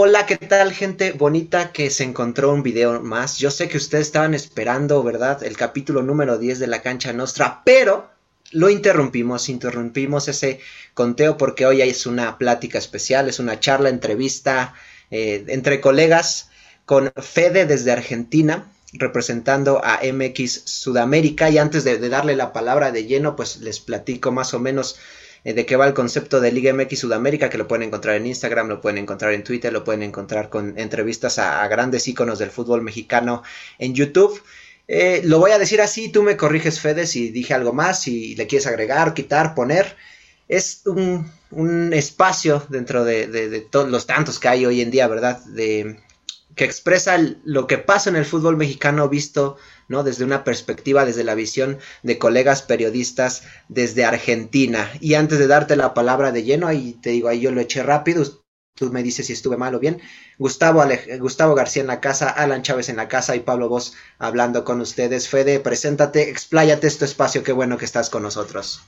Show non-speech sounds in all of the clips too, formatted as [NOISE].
Hola, ¿qué tal gente bonita que se encontró un video más? Yo sé que ustedes estaban esperando, ¿verdad? El capítulo número 10 de la cancha nostra, pero lo interrumpimos, interrumpimos ese conteo porque hoy es una plática especial, es una charla, entrevista eh, entre colegas con Fede desde Argentina representando a MX Sudamérica y antes de, de darle la palabra de lleno pues les platico más o menos eh, de qué va el concepto de Liga MX Sudamérica, que lo pueden encontrar en Instagram, lo pueden encontrar en Twitter, lo pueden encontrar con entrevistas a, grandes íconos del fútbol mexicano en YouTube. Eh, lo voy a decir así, tú me corriges, Fede, si dije algo más, si le quieres agregar, quitar, poner. Es un, espacio dentro de, todos los tantos que hay hoy en día, ¿verdad? De, que expresa lo que pasa en el fútbol mexicano visto ¿no? Desde una perspectiva, desde la visión de colegas periodistas desde Argentina. Y antes de darte la palabra de lleno, ahí te digo, ahí yo lo eché rápido, tú me dices si estuve mal o bien. Gustavo, Gustavo García en la casa, Alan Chávez en la casa y Pablo Vos hablando con ustedes. Fede, preséntate, expláyate este espacio, qué bueno que estás con nosotros.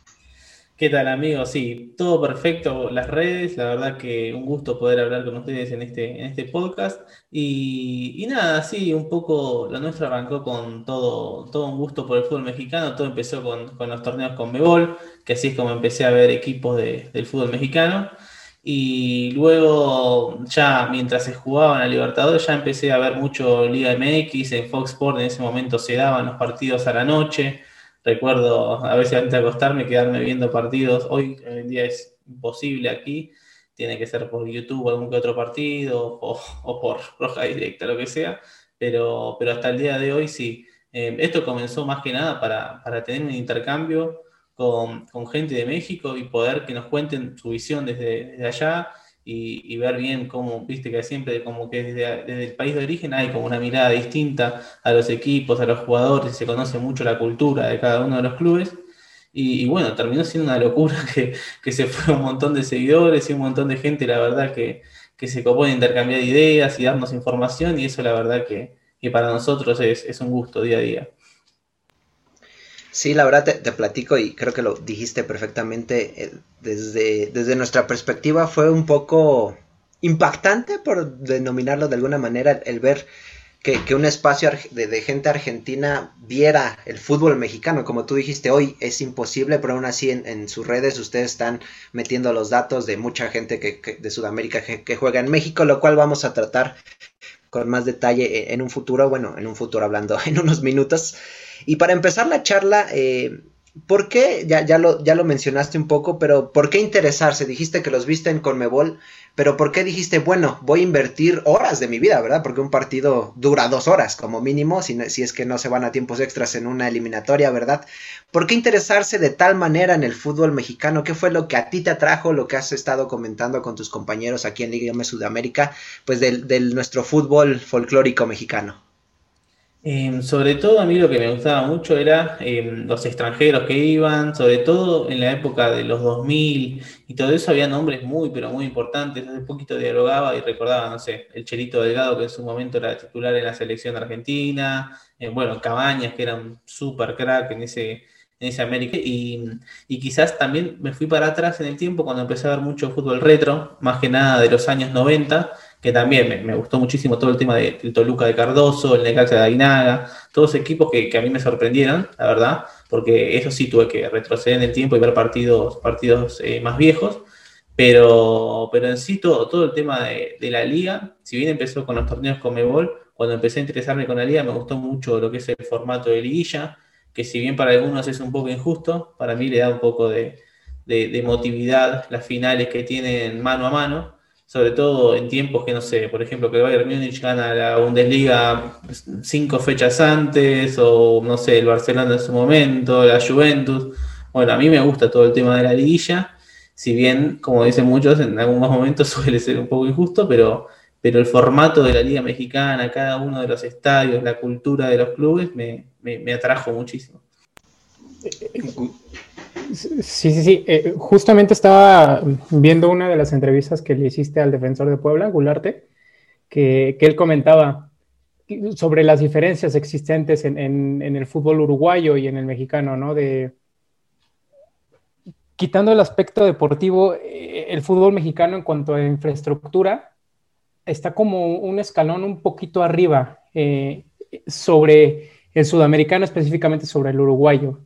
¿Qué tal amigos? Sí, todo perfecto, las redes, la verdad que un gusto poder hablar con ustedes en este, en este podcast. Y, nada, sí, un poco lo nuestro arrancó con todo, todo un gusto por el fútbol mexicano, todo empezó con, los torneos con Mebol, que así es como empecé a ver equipos del fútbol mexicano. Y luego, ya mientras se jugaba en la Libertadores, ya empecé a ver mucho Liga MX, en Fox Sports en ese momento se daban los partidos a la noche Recuerdo a veces antes de acostarme quedarme viendo partidos. Hoy en día es imposible aquí. Tiene que ser por YouTube algún que otro partido o, por roja directa, lo que sea. Pero, pero hasta el día de hoy sí. Eh, esto comenzó más que nada para, para tener un intercambio con, con, gente de México y poder que nos cuenten su visión desde, desde allá y, ver bien cómo, viste que siempre como que desde, el país de origen hay como una mirada distinta a los equipos, a los jugadores, se conoce mucho la cultura de cada uno de los clubes. Y, bueno, terminó siendo una locura [LAUGHS] que, que, se fue un montón de seguidores y un montón de gente, la verdad, que, que se copó de intercambiar ideas y darnos información y eso la verdad que, que para nosotros es, es un gusto día a día. Sí, la verdad te, platico y creo que lo dijiste perfectamente. Eh, desde, desde nuestra perspectiva fue un poco impactante, por denominarlo de alguna manera, el ver que, un espacio de, gente argentina viera el fútbol mexicano. Como tú dijiste, hoy es imposible, pero aún así en, sus redes ustedes están metiendo los datos de mucha gente que, de Sudamérica que, juega en México, lo cual vamos a tratar con más detalle en un futuro, bueno, en un futuro hablando [LAUGHS] en unos minutos. Y para empezar la charla, eh, ¿por qué? Ya, ya, lo, ya lo mencionaste un poco, pero ¿por qué interesarse? Dijiste que los viste en Conmebol, pero ¿por qué dijiste, bueno, voy a invertir horas de mi vida, ¿verdad? Porque un partido dura dos horas como mínimo, si, si es que no se van a tiempos extras en una eliminatoria, ¿verdad? ¿Por qué interesarse de tal manera en el fútbol mexicano? ¿Qué fue lo que a ti te atrajo, lo que has estado comentando con tus compañeros aquí en Liga M Sudamérica, pues del, del nuestro fútbol folclórico mexicano? Em, sobre todo a mí lo que me gustaba mucho era em, los extranjeros que iban, sobre todo en la época de los 2000 y todo eso había nombres muy, pero muy importantes. Hace poquito dialogaba y recordaba, no sé, el Chelito Delgado que en su momento era titular en la selección argentina, eh, bueno, Cabañas que era un super crack en ese, en ese América y, y quizás también me fui para atrás en el tiempo cuando empecé a ver mucho fútbol retro, más que nada de los años 90 que también me, gustó muchísimo todo el tema del Toluca de Cardoso, el Necaxa de Aguinaga, todos equipos que, a mí me sorprendieron, la verdad, porque eso sí tuve que retroceder en el tiempo y ver partidos, partidos eh, más viejos, pero, pero en sí todo, todo el tema de, la liga, si bien empezó con los torneos con Mebol, cuando empecé a interesarme con la liga me gustó mucho lo que es el formato de liguilla, que si bien para algunos es un poco injusto, para mí le da un poco de, de emotividad las finales que tienen mano a mano sobre todo en tiempos que no sé, por ejemplo, que el Bayern Múnich gana la Bundesliga cinco fechas antes, o no sé, el Barcelona en su momento, la Juventus. Bueno, a mí me gusta todo el tema de la liguilla, si bien, como dicen muchos, en algunos momentos [LAUGHS] suele ser un poco injusto, pero, pero el formato de la Liga Mexicana, cada uno de los estadios, la cultura de los clubes, me, me atrajo muchísimo. Sí, sí, sí. Eh, justamente estaba viendo una de las entrevistas que le hiciste al defensor de Puebla, Gularte, que, él comentaba sobre las diferencias existentes en, el fútbol uruguayo y en el mexicano, ¿no? De quitando el aspecto deportivo, eh, el fútbol mexicano en cuanto a infraestructura está como un escalón un poquito arriba eh, sobre el sudamericano, específicamente sobre el uruguayo.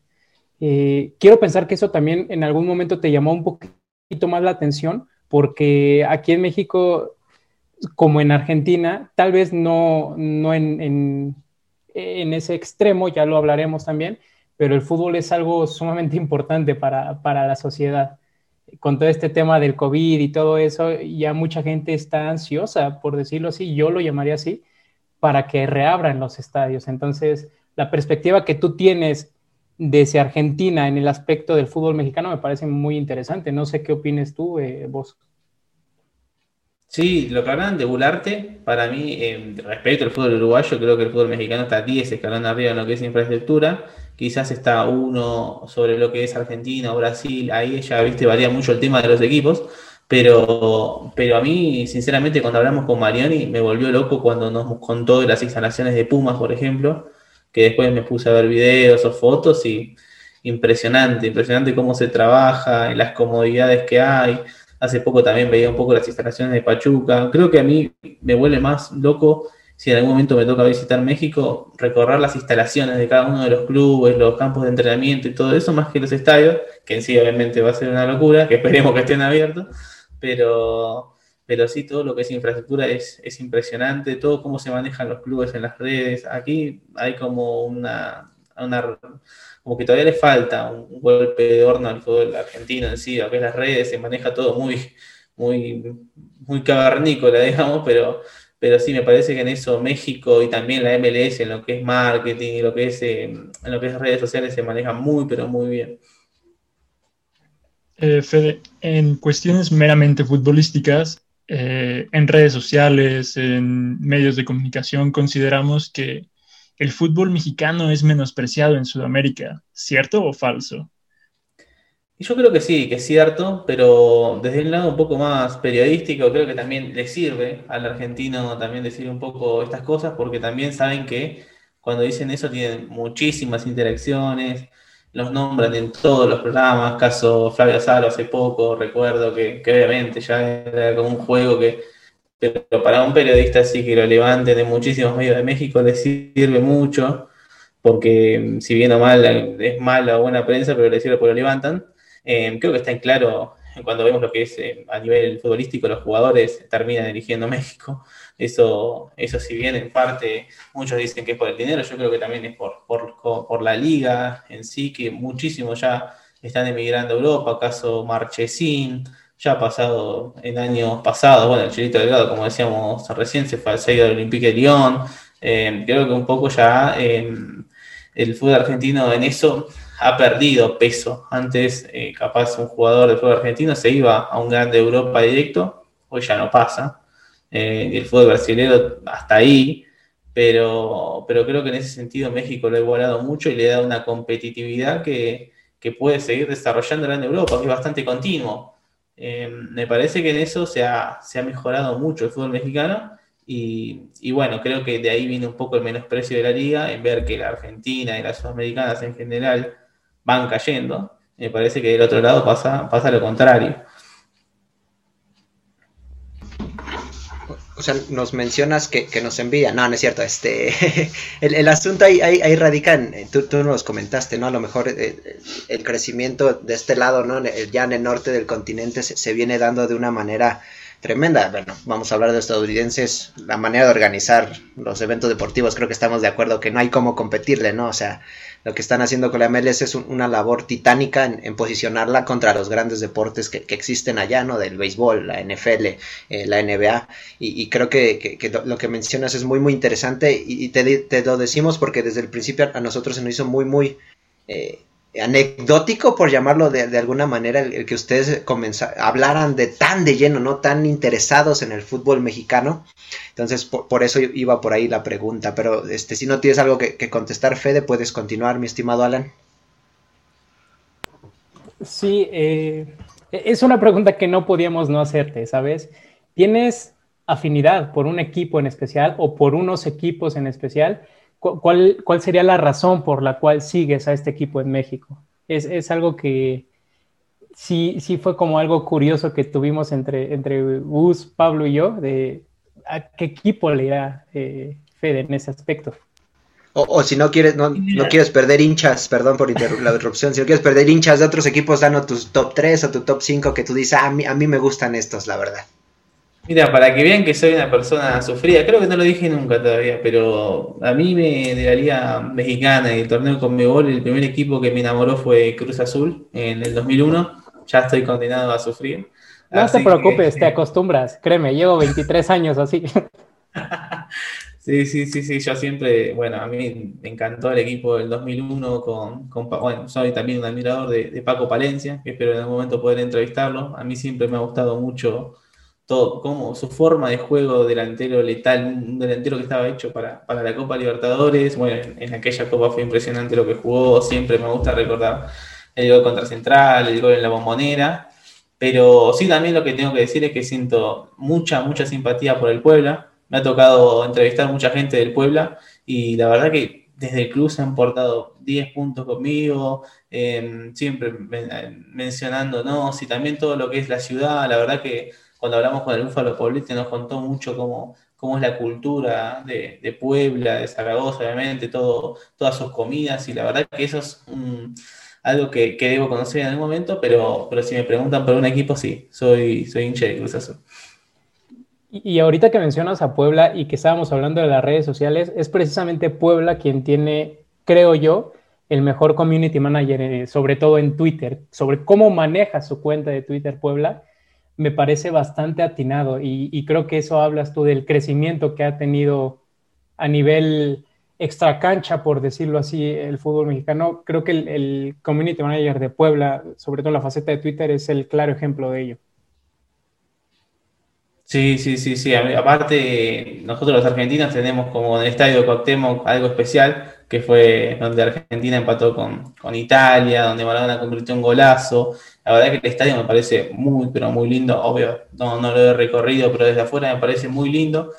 Eh, quiero pensar que eso también en algún momento te llamó un poquito más la atención, porque aquí en México, como en Argentina, tal vez no, no en, en, ese extremo, ya lo hablaremos también, pero el fútbol es algo sumamente [LAUGHS] importante para, para la sociedad con todo este tema del COVID y todo eso, ya mucha gente está ansiosa, por decirlo así, yo lo llamaría así, para que reabran los estadios. Entonces, la perspectiva que tú tienes desde Argentina en el aspecto del fútbol mexicano me parece muy interesante. No sé qué opines tú, eh, vos. Sí, lo que hablan de Bularte, para mí, eh, respecto al fútbol uruguayo, creo que el fútbol mexicano está 10 escalones arriba en lo que es infraestructura quizás está uno sobre lo que es Argentina o Brasil, ahí ya, viste, varía mucho el tema de los equipos, pero, pero a mí, sinceramente, cuando hablamos con Marioni, me volvió loco cuando nos contó de las instalaciones de Pumas, por ejemplo, que después me puse a ver videos o fotos y impresionante, impresionante cómo se trabaja, y las comodidades que hay. Hace poco también veía un poco las instalaciones de Pachuca. Creo que a mí me vuelve más loco si en algún momento me toca visitar México, recorrer las instalaciones de cada uno de los clubes, los campos de entrenamiento y todo eso, más que los estadios, que en sí obviamente va a ser una locura, que esperemos que estén abiertos, pero, pero sí todo lo que es infraestructura es, es impresionante, todo cómo se manejan los clubes en las redes. Aquí hay como una, una como que todavía le falta un, golpe de horno al fútbol argentino en sí, a que las redes se maneja todo muy, muy, muy cavernícola, [LAUGHS] digamos, pero pero sí, me parece que en eso México y también la MLS, en lo que es marketing y lo que es, eh, en lo que es redes sociales, se maneja muy, pero muy bien. Eh, Fede, en cuestiones meramente futbolísticas, eh, en redes sociales, en medios de comunicación, consideramos que el fútbol mexicano es menospreciado en Sudamérica, ¿cierto o falso? Yo creo que sí, que es cierto, pero desde el lado un poco más periodístico, creo que también le sirve al argentino también decir un poco estas cosas, porque también saben que cuando dicen eso tienen muchísimas interacciones, los nombran en todos los programas, caso Flavio Salo hace poco, recuerdo que, obviamente ya era como un juego que, pero para un periodista así que lo levante de muchísimos medios de México le sirve mucho, porque si bien o mal es mala o buena prensa, pero le sirve porque lo levantan. Eh, creo que está en claro [LAUGHS] cuando vemos lo que es eh, a nivel futbolístico, los jugadores terminan eligiendo [LAUGHS] México. Eso, eso si bien en parte muchos dicen que es por el dinero, yo creo que también es por, por, la liga en sí, que muchísimos ya están emigrando a Europa, caso Marchesín, ya ha pasado en años pasados, bueno, el Chilito Delgado, como decíamos recién, se fue al del Olympique de Lyon, eh, creo que un poco ya el fútbol argentino en eso ha perdido peso. Antes, eh, capaz un jugador de fútbol argentino se iba a un grande Europa directo, hoy ya no pasa. Eh, el fútbol brasileño hasta ahí, pero, pero creo que en ese sentido México lo ha igualado mucho y le da una competitividad que, puede seguir desarrollando en Europa, que es bastante continuo. Eh, me parece que en eso se ha, se ha mejorado mucho el fútbol mexicano y, bueno, creo que de ahí viene un poco el menosprecio de la liga, en ver que la Argentina y las sudamericanas en general van cayendo. Me parece que del otro lado pasa, pasa lo contrario. O sea, nos mencionas que, nos envía. No, no es cierto. Este, [LAUGHS] el, asunto ahí, ahí, radica en, tú, tú, nos comentaste, ¿no? A lo mejor eh, el, crecimiento de este lado, ¿no? Ya en el norte del continente se, viene dando de una manera tremenda. Bueno, vamos a hablar de estadounidenses, la manera de organizar los eventos deportivos, creo que estamos de acuerdo que no hay cómo competirle, ¿no? O sea, lo que están haciendo con la MLS es una labor titánica en, posicionarla contra los grandes deportes que, existen allá, ¿no? Del béisbol, la NFL, eh, la NBA. Y, creo que, lo que mencionas es muy, muy interesante y, te, lo decimos porque desde el principio a nosotros se nos hizo muy, muy... Eh, anecdótico, por llamarlo de, alguna manera, el, que ustedes hablaran de tan de lleno, ¿no? Tan interesados en el fútbol mexicano. Entonces, por, eso iba por ahí la pregunta. Pero este, si no tienes algo que, contestar, Fede, puedes continuar, mi estimado Alan. Sí, eh, es una pregunta que no podíamos no hacerte, ¿sabes? ¿Tienes afinidad por un equipo en especial o por unos equipos en especial? ¿Cuál, ¿cuál sería la razón por la cual sigues a este equipo en México? Es, es algo que sí, sí fue como algo curioso que tuvimos entre, entre Gus, Pablo y yo, de ¿a qué equipo le irá eh, Fede en ese aspecto? O, si no quieres, no, no, quieres perder hinchas, perdón por la interrupción, si no quieres perder hinchas de otros equipos, danos tus top 3 o tu top 5 que tú dices, ah, a, mí, a mí me gustan estos, la verdad. Mira, para que vean que soy una persona sufrida, creo que no lo dije nunca todavía, pero a mí me, de la Liga Mexicana y el torneo con Mebol, el primer equipo que me enamoró fue Cruz Azul en el 2001. Ya estoy condenado a sufrir. No te preocupes, te acostumbras, créeme, llevo 23 años así. [LAUGHS] Sí, sí, sí, sí, yo siempre, bueno, a mí me encantó el equipo del 2001 con, con bueno, soy también un admirador de, Paco Palencia, que espero en algún momento poder entrevistarlo. A mí siempre me ha gustado mucho todo, como su forma de juego delantero letal, un delantero que estaba hecho para, la Copa Libertadores. Bueno, en, aquella Copa fue impresionante lo que jugó, siempre me gusta recordar el gol contra Central, el gol en la bombonera. Pero sí, también lo que tengo que decir es que siento mucha, mucha simpatía por el Puebla me ha tocado entrevistar mucha gente del Puebla y la verdad que desde el club se han portado 10 puntos conmigo, em, siempre mencionándonos y también todo lo que es la ciudad. La verdad que cuando hablamos con el Búfalo Poblete nos contó mucho cómo, cómo es la cultura de, Puebla, de Zaragoza, obviamente, todo, todas sus comidas y la verdad que eso es algo que, debo conocer en algún momento, pero, pero si me preguntan por un equipo, sí, soy, soy hincha de Cruz Azul. Y ahorita que mencionas a Puebla y que estábamos hablando de las redes sociales, es precisamente Puebla quien tiene, creo yo, el mejor community manager, eh, sobre todo en Twitter, sobre cómo maneja su cuenta de Twitter Puebla, me parece bastante atinado y, creo que eso hablas tú del crecimiento que ha tenido a nivel extra cancha, por decirlo así, el fútbol mexicano. Creo que el community manager de Puebla, sobre todo en la faceta de Twitter, es el claro ejemplo de ello. Sí, sí, sí, sí. Aparte, nosotros los argentinos tenemos como en el estadio Cuauhtémoc algo especial, que fue donde Argentina empató con, Italia, donde Maradona convirtió un golazo. La verdad que el estadio me parece muy, pero muy lindo. Obvio, no, no lo he recorrido, pero desde afuera me parece muy lindo.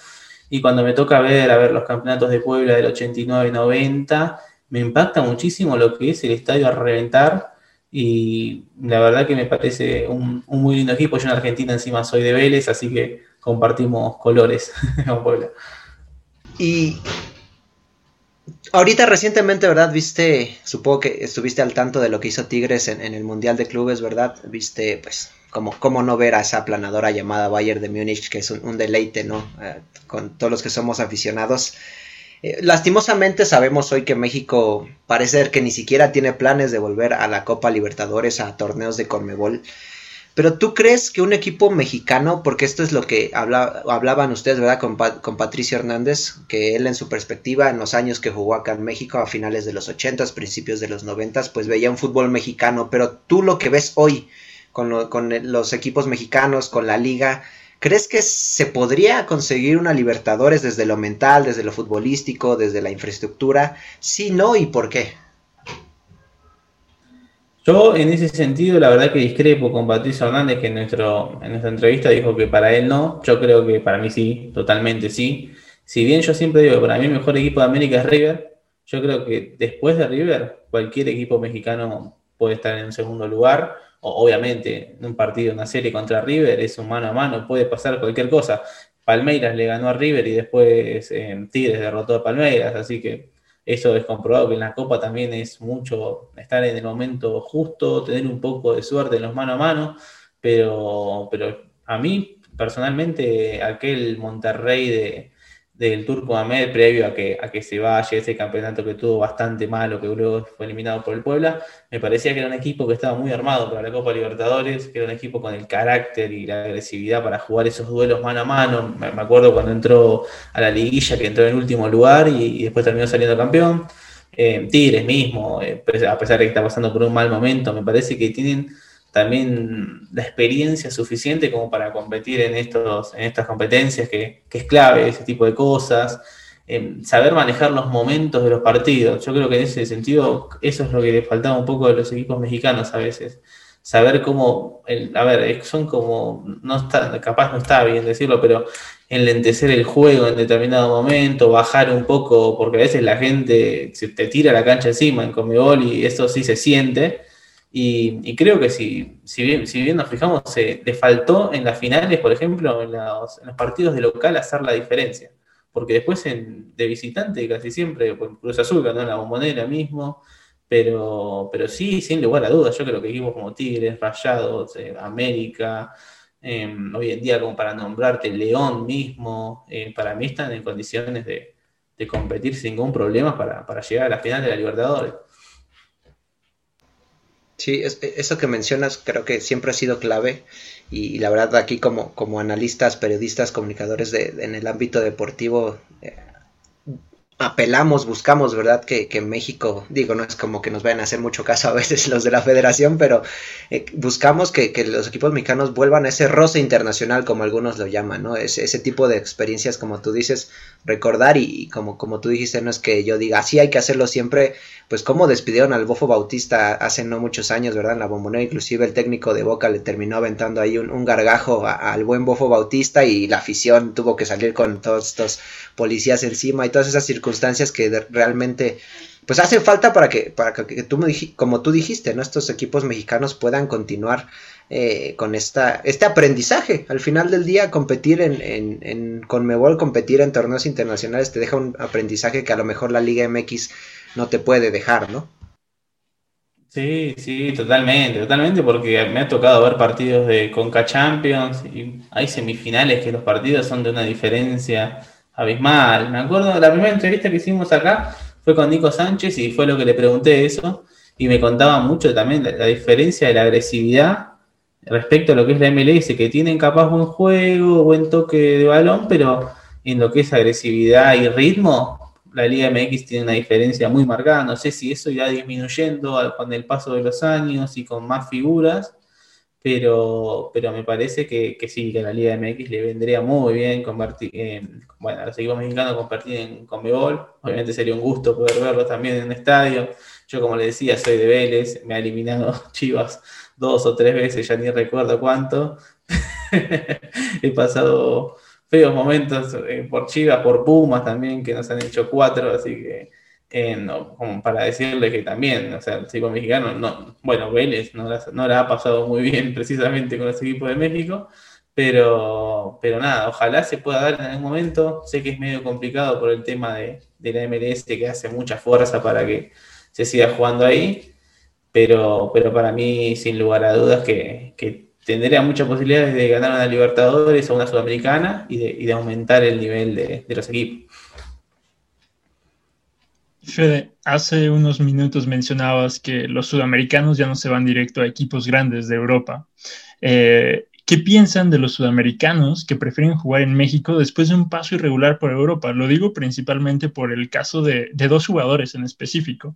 Y cuando me toca ver, a ver los campeonatos de Puebla del 89 y 90, me impacta muchísimo lo que es el estadio a reventar y la verdad que me parece un, muy lindo equipo. Yo en Argentina encima soy de Vélez, así que compartimos colores [LAUGHS] con Puebla. Y ahorita recientemente, ¿verdad? Viste, supongo que estuviste al tanto de lo que hizo Tigres en, el Mundial de Clubes, ¿verdad? Viste, pues, como cómo no ver a esa planadora llamada Bayern de Múnich, que es un, deleite, ¿no? Eh, con todos los que somos aficionados. Eh, lastimosamente sabemos hoy que México parece ser que ni siquiera tiene planes de volver a la Copa Libertadores, a torneos de Conmebol. Pero tú crees que un equipo mexicano, porque esto es lo que hablaban ustedes, ¿verdad? Con, con, Patricio Hernández, que él en su perspectiva, en los años que jugó acá en México, a finales de los 80, principios de los 90, pues veía un fútbol mexicano. Pero tú lo que ves hoy con, con los equipos mexicanos, con la liga, ¿Crees que se podría conseguir una Libertadores desde lo mental, desde lo futbolístico, desde la infraestructura? Si no, ¿y por qué? Yo en ese sentido la verdad que discrepo con Patricio Hernández que en, nuestro, en nuestra entrevista dijo que para él no, yo creo que para mí sí, totalmente sí. Si bien yo siempre digo que para mí el mejor equipo de América es River, yo creo que después de River cualquier equipo mexicano puede estar en un segundo lugar obviamente, en un partido, una serie contra River, es un mano a mano, puede pasar cualquier cosa. Palmeiras le ganó a River y después eh, Tigres derrotó a Palmeiras, así que eso es comprobado que en la Copa también es mucho estar en el momento justo, tener un poco de suerte en los mano a mano, pero, pero a mí personalmente aquel Monterrey de, del Turco Ahmed previo a que, a que se vaya ese campeonato que tuvo bastante malo, que luego fue eliminado por el Puebla, me parecía que era un equipo que estaba muy armado para la Copa Libertadores, que era un equipo con el carácter y la agresividad para jugar esos duelos mano a mano. Me, acuerdo cuando entró a la liguilla, que entró en último lugar y, después terminó saliendo campeón. Eh, Tigres mismo, eh, a pesar de que está pasando por un mal momento, me parece que tienen también la experiencia suficiente como para competir en, estos, en estas competencias, que, es clave, ese tipo de cosas, em, saber manejar los momentos de los partidos. Yo creo que en ese sentido eso es lo que le faltaba un poco a los equipos mexicanos a veces. Saber cómo, a ver, son como, no está, capaz no está bien decirlo, pero enlentecer el juego en determinado momento, bajar un poco, porque a veces la gente se te tira la cancha encima en Comebol y eso sí se siente Y, creo que si, si, bien, si bien nos fijamos, se le faltó en las finales, por ejemplo, en los, partidos de local hacer la diferencia. Porque después de visitante casi siempre, pues Cruz Azul ganó en la bombonera mismo, pero, pero sí, sin lugar a dudas, yo creo que equipos como Tigres, Rayados, eh, América, em, hoy en día como para nombrarte León mismo, eh, para mí están en condiciones de, competir sin ningún problema para, para llegar a la final de la Libertadores. Sí, e, eso que mencionas creo que siempre ha sido clave y, la verdad aquí como, como analistas, periodistas, comunicadores de, en el ámbito deportivo eh, apelamos, buscamos, ¿verdad? Que, que, México, digo, no es como que nos vayan a hacer mucho caso a veces [LAUGHS] los de la federación, pero eh, buscamos que, que, los equipos mexicanos vuelvan a ese roce internacional, como algunos lo llaman, ¿no? Ese, ese tipo de experiencias, como tú dices, recordar y, como, como tú dijiste, no es que yo diga, así hay que hacerlo siempre, pues como despidieron al Bofo Bautista hace no muchos años, ¿verdad? En la bombonera, inclusive el técnico de Boca le terminó aventando ahí un, un gargajo al buen Bofo Bautista y la afición tuvo que salir con todos estos policías encima y todas esas circunstancias que realmente pues hacen falta para que, para que, tú como tú dijiste, ¿no? Estos equipos mexicanos puedan continuar eh, con esta, este aprendizaje. Al final del día, competir en, en, en Conmebol, competir en torneos internacionales te deja un aprendizaje que a lo mejor la Liga MX no te puede dejar, ¿no? Sí, sí, totalmente, totalmente, porque me ha tocado ver partidos de Conca Champions y hay semifinales que los partidos son de una diferencia abismal. Me acuerdo, la primera entrevista que hicimos acá fue con Nico Sánchez y fue lo que le pregunté eso y me contaba mucho también la, diferencia de la agresividad respecto a lo que es la MLS, que tienen capaz buen juego, buen toque de balón, pero en lo que es agresividad y ritmo, la Liga MX tiene una diferencia muy marcada. No sé si eso irá disminuyendo con el paso de los años y con más figuras, pero, pero me parece que, que sí, que a la Liga MX le vendría muy bien convertir, eh, bueno, los equipos compartir en Conmebol, obviamente sería un gusto poder verlo también en un estadio, yo como le decía, soy de Vélez, me ha eliminado [LAUGHS] Chivas dos o tres veces, ya ni recuerdo cuánto, [LAUGHS] he pasado feos momentos eh, por Chivas, por Pumas también, que nos han hecho cuatro, así que como para decirle que también, o sea, el equipo mexicano, no, bueno, Vélez no la, ha pasado muy bien [LAUGHS] precisamente con los equipos de México, pero, pero nada, ojalá se pueda dar en algún momento. Sé que es medio complicado por el tema de, la MLS que hace mucha fuerza para que se siga jugando ahí, pero, pero para mí, sin lugar a dudas, que, tendría muchas posibilidades de ganar una Libertadores o una Sudamericana y de, aumentar el nivel de los equipos. Fede, hace unos minutos mencionabas que los sudamericanos ya no se van directo a equipos grandes de Europa. Eh, ¿Qué piensan de los sudamericanos que prefieren jugar en México después de un paso irregular por Europa? Lo digo principalmente por el caso de, dos jugadores en específico.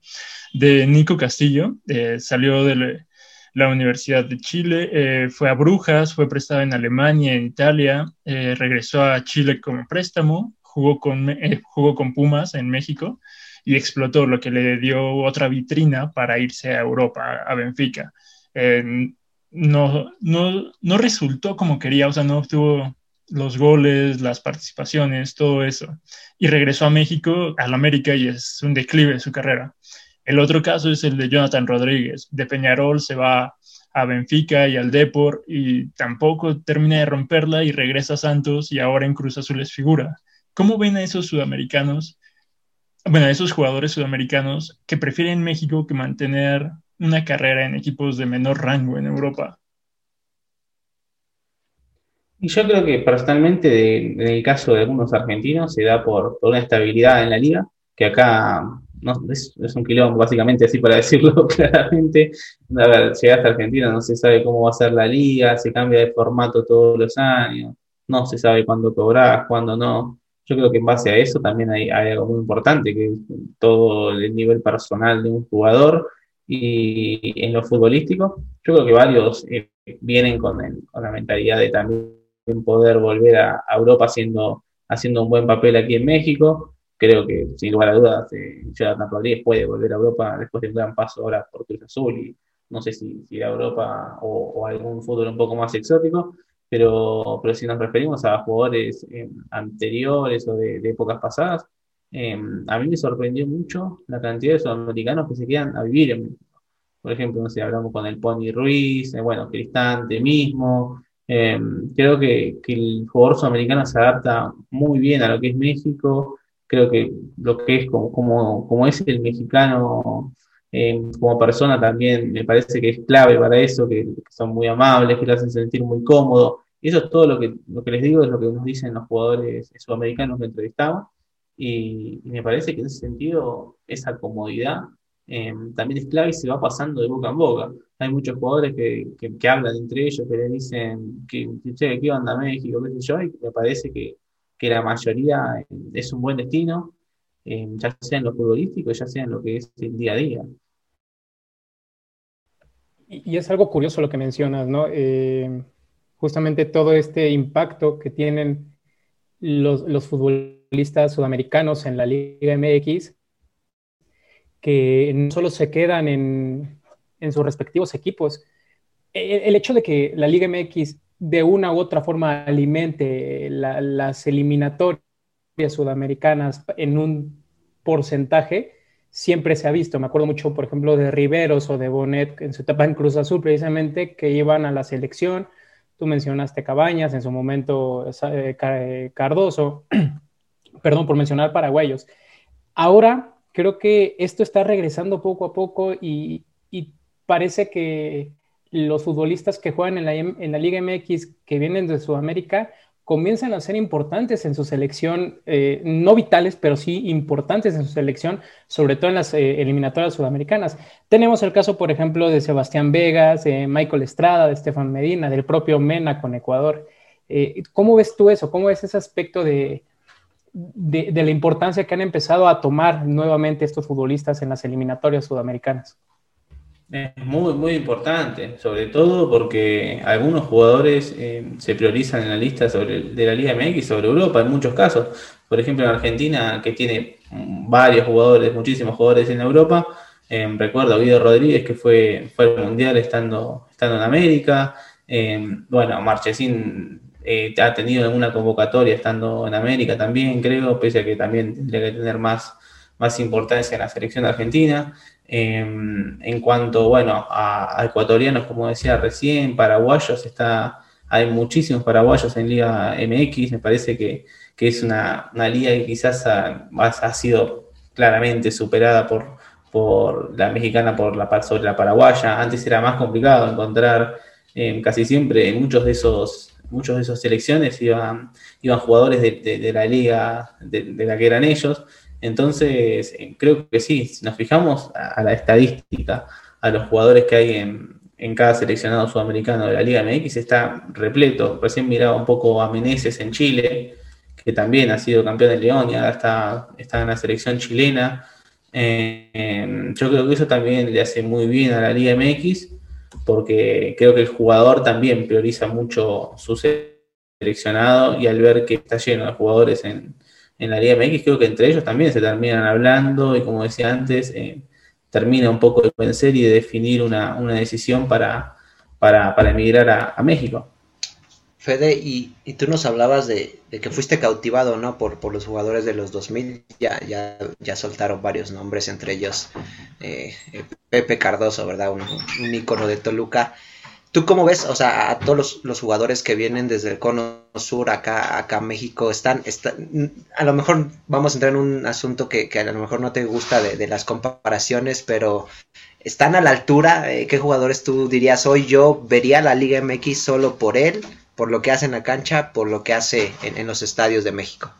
De Nico Castillo, eh, salió de la Universidad de Chile, eh, fue a Brujas, fue prestado en Alemania, en Italia, regresó a Chile como préstamo, jugó con, jugó con Pumas en México y explotó, lo que le dio otra vitrina para irse a Europa, a Benfica. no, no, no resultó como quería, o sea, no obtuvo los goles, las participaciones, todo eso. Y regresó a México, al América, y es un declive de su carrera. El otro caso es el de Jonathan Rodríguez. De Peñarol se va a Benfica y al Depor y tampoco termina de romperla y regresa a Santos y ahora en Cruz Azul es figura. ¿Cómo ven a esos sudamericanos bueno, esos jugadores sudamericanos que prefieren México que mantener una carrera en equipos de menor rango en Europa. Y yo creo que personalmente, en el caso de algunos argentinos, se da por, una estabilidad en la liga, que acá no, es, un quilombo, básicamente, así para [LAUGHS] decirlo claramente. A ver, llegaste a Argentina, no se sabe cómo va a ser la liga, se cambia de formato todos los años, no se sabe cuándo cobrar, cuándo no. Yo creo que en base a eso también hay, algo muy importante, que es todo el nivel personal de un jugador y en lo futbolístico. Yo creo que varios eh, vienen con, la mentalidad de también poder volver a, Europa haciendo, haciendo un buen papel aquí en México. Creo que, sin lugar a dudas, eh, Jonathan Rodríguez puede volver a Europa después de un gran paso ahora por Cruz Azul y no sé si, si a Europa o, o algún fútbol un poco más exótico, pero, pero si nos referimos a jugadores eh, anteriores o de, épocas pasadas, eh, a mí me sorprendió mucho la cantidad de sudamericanos que se quedan a vivir en México. por ejemplo, no sé, hablamos con el Pony Ruiz, eh, bueno, Cristante mismo. Em, creo que, el jugador sudamericano se adapta muy bien a lo que es México. Creo que lo que es como, como, como es el mexicano em, como persona también me parece que es clave para eso, que, son muy amables, que lo hacen sentir muy cómodo. Eso es todo lo que, lo que les digo, es lo que nos dicen los jugadores sudamericanos que entrevistamos. Y, y me parece que en ese sentido esa comodidad eh, también es clave y se va pasando de boca en boca. Hay muchos jugadores que, que, hablan entre ellos, que le dicen que, che, ¿qué onda México? ¿Qué sé yo? Y me parece que, que la mayoría es un buen destino, eh, ya sea en lo futbolístico, ya sea en lo que es el día a día. Y, es algo curioso lo que mencionas, ¿no? Eh, justamente todo este impacto que tienen los, los futbolistas sudamericanos en la Liga MX que no solo se quedan en, sus respectivos equipos. E, el, hecho de que la Liga MX de una u otra forma alimente las eliminatorias sudamericanas en un porcentaje, siempre se ha visto. Me acuerdo mucho, por ejemplo, de Riveros o de Bonet en su etapa en Cruz Azul, precisamente, que iban a la selección. Tú mencionaste Cabañas, en su momento eh, eh, Cardoso, [CLEARS THROAT] perdón por mencionar paraguayos. Ahora creo que esto está regresando poco a poco y, parece que los futbolistas que juegan en la, en la, Liga MX que vienen de Sudamérica comienzan a ser importantes en su selección, eh, no vitales, pero sí importantes en su selección, sobre todo en las eh, eliminatorias sudamericanas. Tenemos el caso, por ejemplo, de Sebastián Vegas, de Michael Estrada, de Estefan Medina, del propio Mena con Ecuador. Eh, ¿Cómo ves tú eso? ¿Cómo ves ese aspecto de, de, la importancia que han empezado a tomar nuevamente estos futbolistas en las eliminatorias sudamericanas. Es muy, muy importante, sobre todo porque algunos jugadores eh, se priorizan en la lista sobre, de la Liga MX sobre Europa en muchos casos. Por ejemplo, en Argentina, que tiene varios jugadores, muchísimos jugadores en Europa. Eh, recuerdo a Guido Rodríguez, que fue, fue al Mundial estando, estando en América. Eh, bueno, Marchesín eh, ha tenido alguna convocatoria estando en América también, creo, pese a que también tendría que tener más, más importancia en la selección argentina. Em, en cuanto, bueno, a, ecuatorianos, como decía recién, paraguayos, está, hay muchísimos paraguayos en Liga MX, me parece que, es una, liga que quizás ha, sido claramente superada por, por la mexicana por la, sobre la paraguaya. Antes era más complicado encontrar em, casi siempre muchos de esos muchos de esas selecciones iban, iban jugadores de, la liga de, la que eran ellos. Entonces, eh, creo que sí, si nos fijamos a, la estadística, a los jugadores que hay en, cada seleccionado sudamericano de la Liga MX, está repleto. Recién miraba un poco a Meneses en Chile, que también ha sido campeón de León y ahora está, está en la selección chilena. Eh, yo creo que eso también le hace muy bien a la Liga MX porque creo que el jugador también prioriza mucho su seleccionado y al ver que está lleno de jugadores en, la Liga MX, creo que entre ellos también se terminan hablando y como decía antes, eh, termina un poco de vencer y de definir una, decisión para, para, emigrar a México. Fede, y, tú nos hablabas de, que fuiste cautivado, ¿no? Por, por los jugadores de los 2000, ya, ya, ya soltaron varios nombres, entre ellos eh, Pepe Cardoso, ¿verdad? Un, ícono de Toluca. ¿Tú cómo ves, o sea, a todos los, jugadores que vienen desde el cono sur acá, acá a México, están, están, a lo mejor vamos a entrar en un asunto que, a lo mejor no te gusta de, las comparaciones, pero están a la altura, eh, ¿qué jugadores tú dirías hoy yo vería la Liga MX solo por él? por lo que hace en la cancha, por lo que hace en, los estadios de México.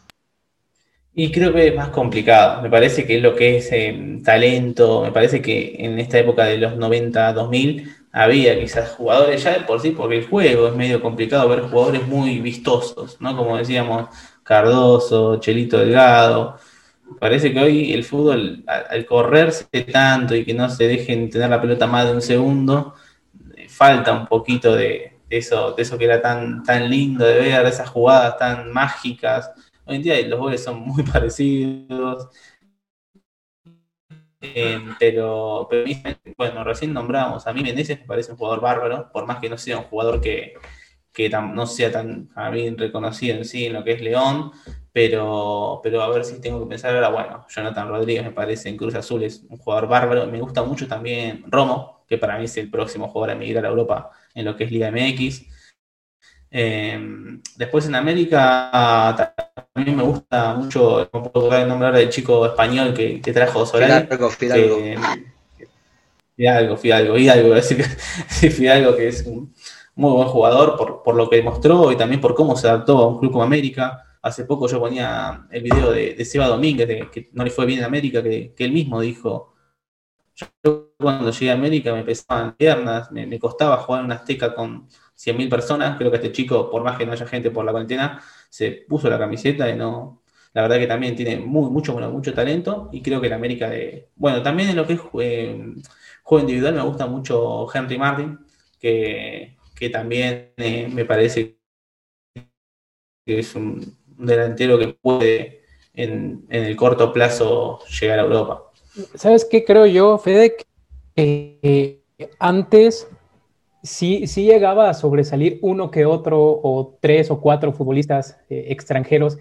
Y creo que es más complicado. Me parece que es lo que es eh, talento. Me parece que en esta época de los 90-2000 había quizás jugadores ya de por sí, porque el juego es medio complicado ver jugadores muy vistosos, ¿no? Como decíamos, Cardoso, Chelito Delgado. Parece que hoy el fútbol, al, correrse tanto y que no se dejen tener la pelota más de un segundo, eh, falta un poquito de, eso, de eso que era tan, tan lindo de ver, esas jugadas tan mágicas. Hoy en día los goles son muy [LAUGHS] parecidos. Eh, pero, bueno, recién nombramos a mí Menezes me parece un jugador bárbaro, por más que no sea un jugador que, no sea tan a mí reconocido en sí en lo que es León, pero, pero a ver si tengo que pensar ahora, bueno, Jonathan Rodríguez me parece en Cruz Azul es un jugador bárbaro, me gusta mucho también Romo, que para mí es el próximo jugador a emigrar a Europa en lo que es Liga MX. Em, después en América también me gusta mucho, no puedo el nombre ahora del chico español que, que trajo Solari. Fidalgo, Fidalgo. Fidalgo, Fidalgo, Fidalgo, decir [LAUGHS] que, Fidalgo que es un muy buen jugador por, por lo que demostró y también por cómo se adaptó a un club como América. Hace poco yo ponía el video de, Seba Domínguez, de, que no le fue bien en América, que, él mismo dijo, yo cuando llegué a América me pesaban piernas, me, costaba jugar en una Azteca con 100.000 personas, creo que este chico, por más que no haya gente por la cuarentena, se puso la camiseta y no... La verdad que también tiene muy, mucho, mucho talento y creo que en América de... Bueno, también en lo que es eh, juego individual me gusta mucho Henry Martin, que, también eh, me parece que es un, delantero que puede en, el corto plazo llegar a Europa. ¿Sabes qué creo yo, Fede? Que antes sí, sí llegaba a sobresalir uno que otro o tres o cuatro futbolistas eh, extranjeros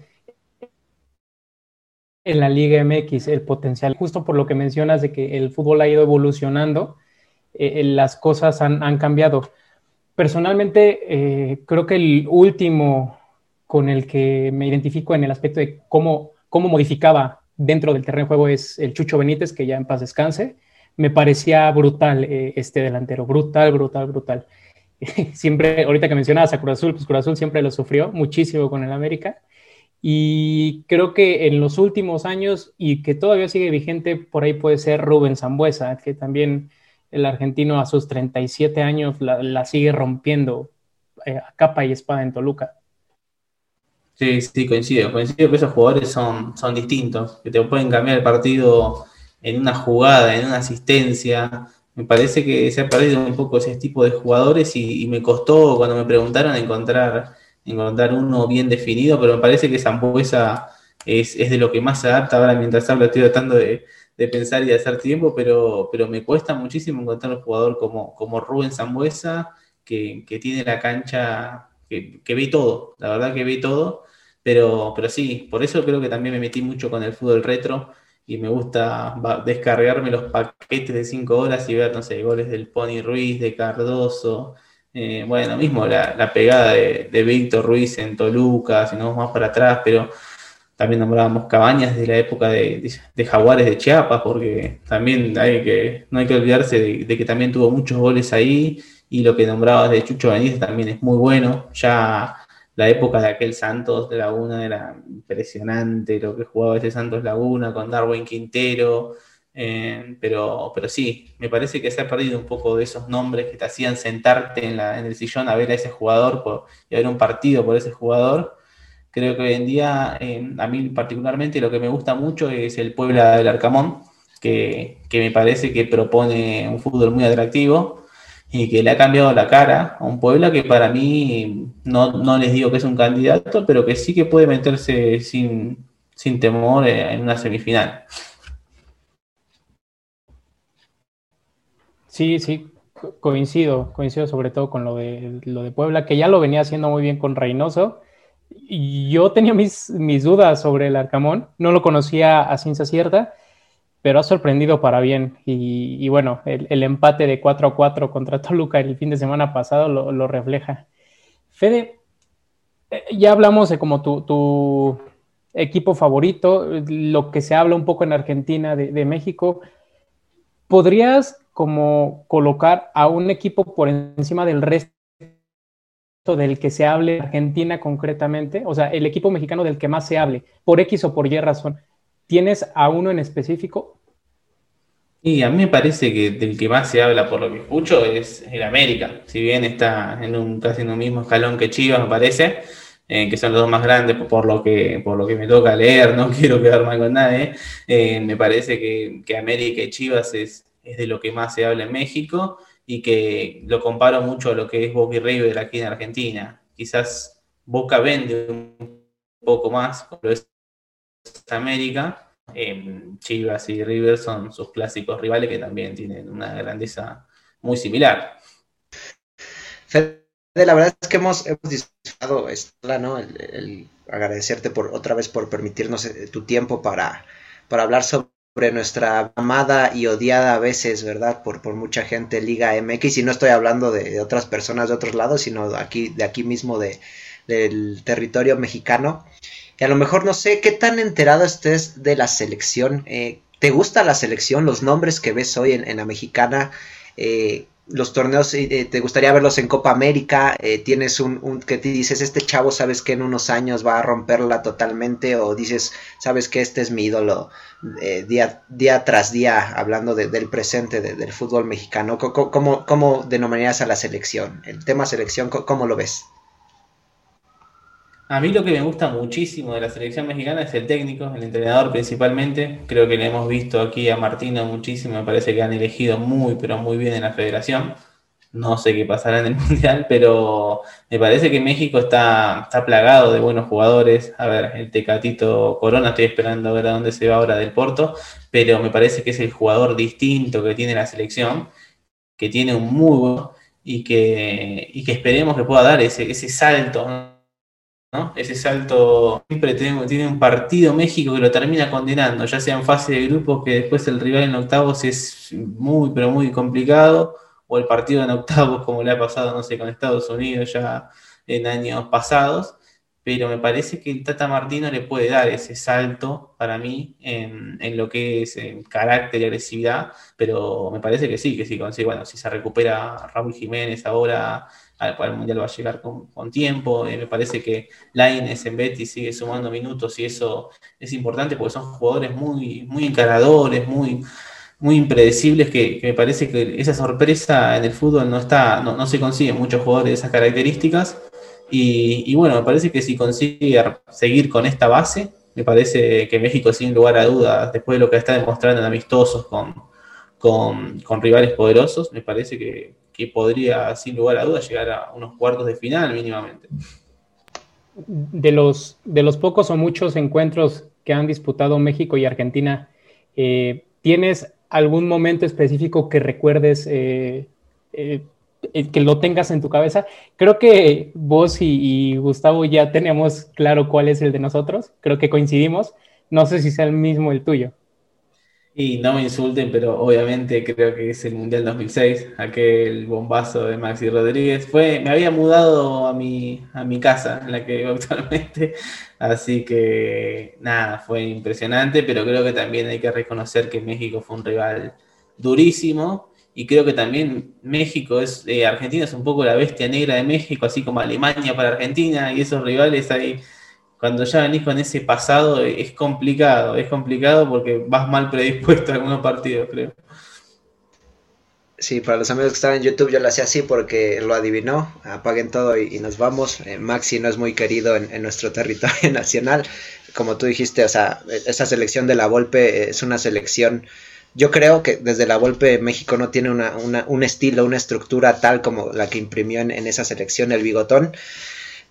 en la Liga MX, el potencial, justo por lo que mencionas de que el fútbol ha ido evolucionando, eh, las cosas han, cambiado. Personalmente, eh, creo que el último con el que me identifico en el aspecto de cómo, cómo modificaba dentro del terreno de juego es el Chucho Benítez, que ya en paz descanse. Me parecía brutal eh, este delantero, brutal, brutal, brutal. [LAUGHS] siempre, ahorita que mencionabas a Cruz Azul, pues Cruz Azul siempre lo sufrió muchísimo con el América. Y creo que en los últimos años, y que todavía sigue vigente, por ahí puede ser Rubén Zambuesa, que también el argentino a sus 37 años la, sigue rompiendo eh, a capa y espada en Toluca. Sí, sí, coincido. Coincido que esos jugadores son, son distintos, que te pueden cambiar el partido en una jugada, en una asistencia. Me parece que se ha perdido un poco ese tipo de jugadores y, me costó cuando me preguntaron encontrar, encontrar uno bien definido, pero me parece que Zambuesa es, es de lo que más se adapta. Ahora mientras hablo estoy tratando de, pensar y de hacer tiempo, pero, pero me cuesta muchísimo encontrar un jugador como, como Rubén Zambuesa, que, que tiene la cancha, que, que ve todo, la verdad que ve todo pero, pero sí, por eso creo que también me metí mucho con el fútbol retro y me gusta descargarme los paquetes de 5 horas y ver, no sé, goles del Pony Ruiz, de Cardoso. Eh, bueno, mismo la, pegada de, Víctor Ruiz en Toluca, si no vamos más para atrás, pero también nombrábamos Cabañas de la época de, Jaguares de Chiapas, porque también hay que, no hay que olvidarse de, que también tuvo muchos goles ahí, y lo que nombrabas de Chucho Benítez también es muy bueno, ya la época de aquel Santos de Laguna era impresionante, lo que jugaba ese Santos Laguna con Darwin Quintero, eh, pero, pero sí, me parece que se ha perdido un poco de esos nombres que te hacían sentarte en, la, en el sillón a ver a ese jugador y a ver un partido por ese jugador. Creo que hoy en día, eh, a mí particularmente, lo que me gusta mucho es el Puebla del Arcamón, que, que me parece que propone un fútbol muy atractivo y que le ha cambiado la cara a un Puebla que para mí no, les digo que es un candidato, pero que sí que puede meterse sin, temor en una semifinal. Sí, sí, coincido, coincido sobre todo con lo de, lo de Puebla, que ya lo venía haciendo muy bien con Reynoso. Yo tenía mis, mis dudas sobre el Arcamón, no lo conocía a ciencia cierta, pero ha sorprendido para bien. Y, bueno, el, empate de 4 a 4 contra Toluca el fin de semana pasado lo, refleja. Fede, eh, ya hablamos de como tu, equipo favorito, lo que se habla un poco en Argentina de, México. ¿Podrías como colocar a un equipo por encima del resto del que se hable en Argentina concretamente? O sea, el equipo mexicano del que más se hable, por X o por Y razón. ¿Tienes a uno en específico? Y a mí me parece que del que más se habla por lo que escucho es el América. Si bien está en casi en un mismo escalón que Chivas, me parece, eh, que son los dos más grandes por lo que, por lo que me toca leer, no [LAUGHS] quiero quedar mal con nadie. Eh, me parece que, América y Chivas es, es de lo que más se habla en México y que lo comparo mucho a lo que es Boca y River aquí en Argentina. Quizás Boca vende un poco más, pero es América. Chivas y River son sus clásicos rivales que también tienen una grandeza muy similar. la verdad es que hemos, hemos disfrutado ¿no? El, agradecerte por otra vez por permitirnos eh, tu tiempo para, para hablar sobre nuestra amada y odiada a veces, ¿verdad? Por, por mucha gente Liga MX y no estoy hablando de, otras personas de otros lados, sino aquí, de aquí mismo de, del territorio mexicano. Y a lo mejor no sé qué tan enterado estés de la selección. Eh, ¿Te gusta la selección? Los nombres que ves hoy en, la mexicana. Eh, los torneos, eh, te gustaría verlos en Copa América, tienes un, que te dices, este chavo sabes que en unos años va a romperla totalmente, o dices, sabes que este es mi ídolo día, día tras día, hablando del presente del fútbol mexicano. ¿Cómo, ¿Cómo, denominarías a la selección? El tema selección, ¿cómo lo ves? A mí lo que me gusta muchísimo de la selección mexicana es el técnico, el entrenador principalmente. Creo que le hemos visto aquí a Martino muchísimo, me parece que han elegido muy, pero muy bien en la federación. No sé qué pasará en el [LAUGHS] Mundial, pero me parece que México está, está plagado de buenos jugadores. A ver, el Tecatito Corona, estoy esperando a ver a dónde se va ahora del Porto, pero me parece que es el jugador distinto que tiene la selección, que tiene un muy y que, y que esperemos que pueda dar ese, ese salto ese salto siempre tiene, un partido México que lo termina condenando, ya sea en fase de grupos que después el rival en octavos es muy, pero muy complicado, o el partido en octavos como le ha pasado, no sé, con Estados Unidos ya en años pasados, pero me parece que el Tata Martino le puede dar ese salto para mí en, lo que es en carácter y agresividad, pero me parece que sí, que sí consigue, bueno, si se recupera Raúl Jiménez ahora al Mundial va a llegar con, tiempo. Eh, me parece que Laines en Betis sigue sumando minutos y eso es importante porque son jugadores muy, muy encaradores, muy, muy impredecibles que, me parece que esa sorpresa en el fútbol no está, no, se consigue muchos jugadores de esas características. Y, bueno, me parece que si consigue seguir con esta base, me parece que México, sin lugar a dudas, después de lo que está demostrando en amistosos con, con, rivales poderosos, me parece que, que podría, sin lugar a dudas, llegar a unos cuartos de final mínimamente. De los, de los pocos o muchos encuentros que han disputado México y Argentina, eh, ¿tienes algún momento específico que recuerdes, eh, eh, que lo tengas en tu cabeza? Creo que vos y, Gustavo ya tenemos claro cuál es el de nosotros, creo que coincidimos, no sé si sea el mismo el tuyo. Y no me insulten, pero obviamente creo que es el Mundial 2006, aquel bombazo de Maxi Rodríguez. Fue, me había mudado a mi, a mi casa, en la que vivo [LAUGHS] actualmente, así que nada, fue impresionante, pero creo que también hay que reconocer que México fue un rival durísimo y creo que también México es, eh, Argentina es un poco la bestia negra de México, así como Alemania para Argentina y esos rivales ahí cuando ya venís con ese pasado es complicado, es complicado porque vas mal predispuesto a algunos partidos, creo. Sí, para los amigos que están en YouTube yo lo hacía así porque lo adivinó, apaguen todo y, nos vamos. Eh, Maxi no es muy querido en, nuestro territorio [LAUGHS] nacional, como tú dijiste, o sea, esa selección de la Volpe es una selección, yo creo que desde la Volpe México no tiene una, un estilo, una estructura tal como la que imprimió en esa selección el bigotón.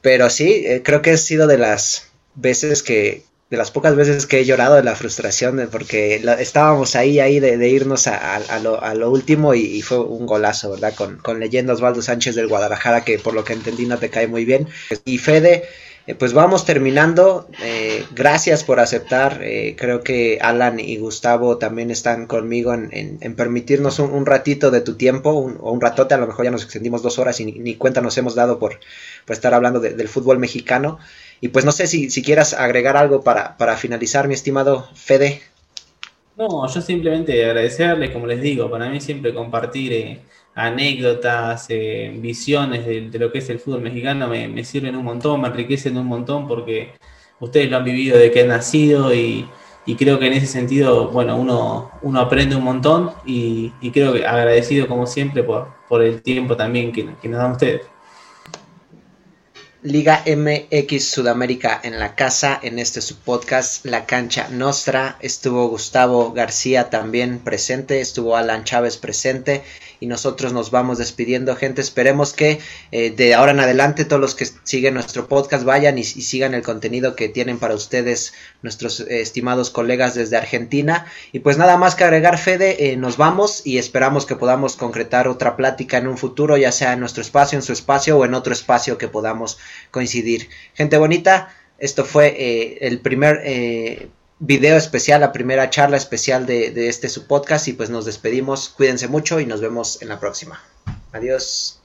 Pero sí, eh, creo que ha sido de las veces que, de las pocas veces que he llorado de la frustración, porque estábamos ahí, ahí de, irnos a, lo, último y, fue un golazo, ¿verdad? Con, con leyenda Osvaldo Sánchez del Guadalajara, que por lo que entendí no te cae muy bien. Y Fede, eh, pues vamos terminando. Eh, gracias por aceptar. creo que Alan y Gustavo también están conmigo en, permitirnos un, ratito de tu tiempo, o un ratote, a lo mejor ya nos extendimos dos horas y ni cuenta nos hemos dado por, por estar hablando del fútbol mexicano. Y pues no sé si, si quieras agregar algo para, finalizar, mi estimado Fede. No, yo simplemente agradecerles, como les digo, para mí siempre compartir eh, anécdotas, eh, visiones de, lo que es el fútbol mexicano me, sirven un montón, me enriquecen un montón porque ustedes lo han vivido de que han nacido y, creo que en ese sentido, bueno, uno, uno aprende un montón y, creo que agradecido como siempre por, por el tiempo también que, que nos dan ustedes. Liga MX Sudamérica en la casa, en este su podcast, La Cancha Nostra. Estuvo Gustavo García también presente, estuvo Alan Chávez presente y nosotros nos vamos despidiendo, gente. Esperemos que eh, de ahora en adelante todos los que siguen nuestro podcast vayan y, sigan el contenido que tienen para ustedes nuestros eh, estimados colegas desde Argentina. Y pues nada más que agregar, Fede, eh, nos vamos y esperamos que podamos concretar otra plática en un futuro, ya sea en nuestro espacio, en su espacio o en otro espacio que podamos coincidir. Gente bonita, esto fue el primer video especial, la primera charla especial de, de este su podcast y pues nos despedimos. Cuídense mucho y nos vemos en la próxima. Adiós.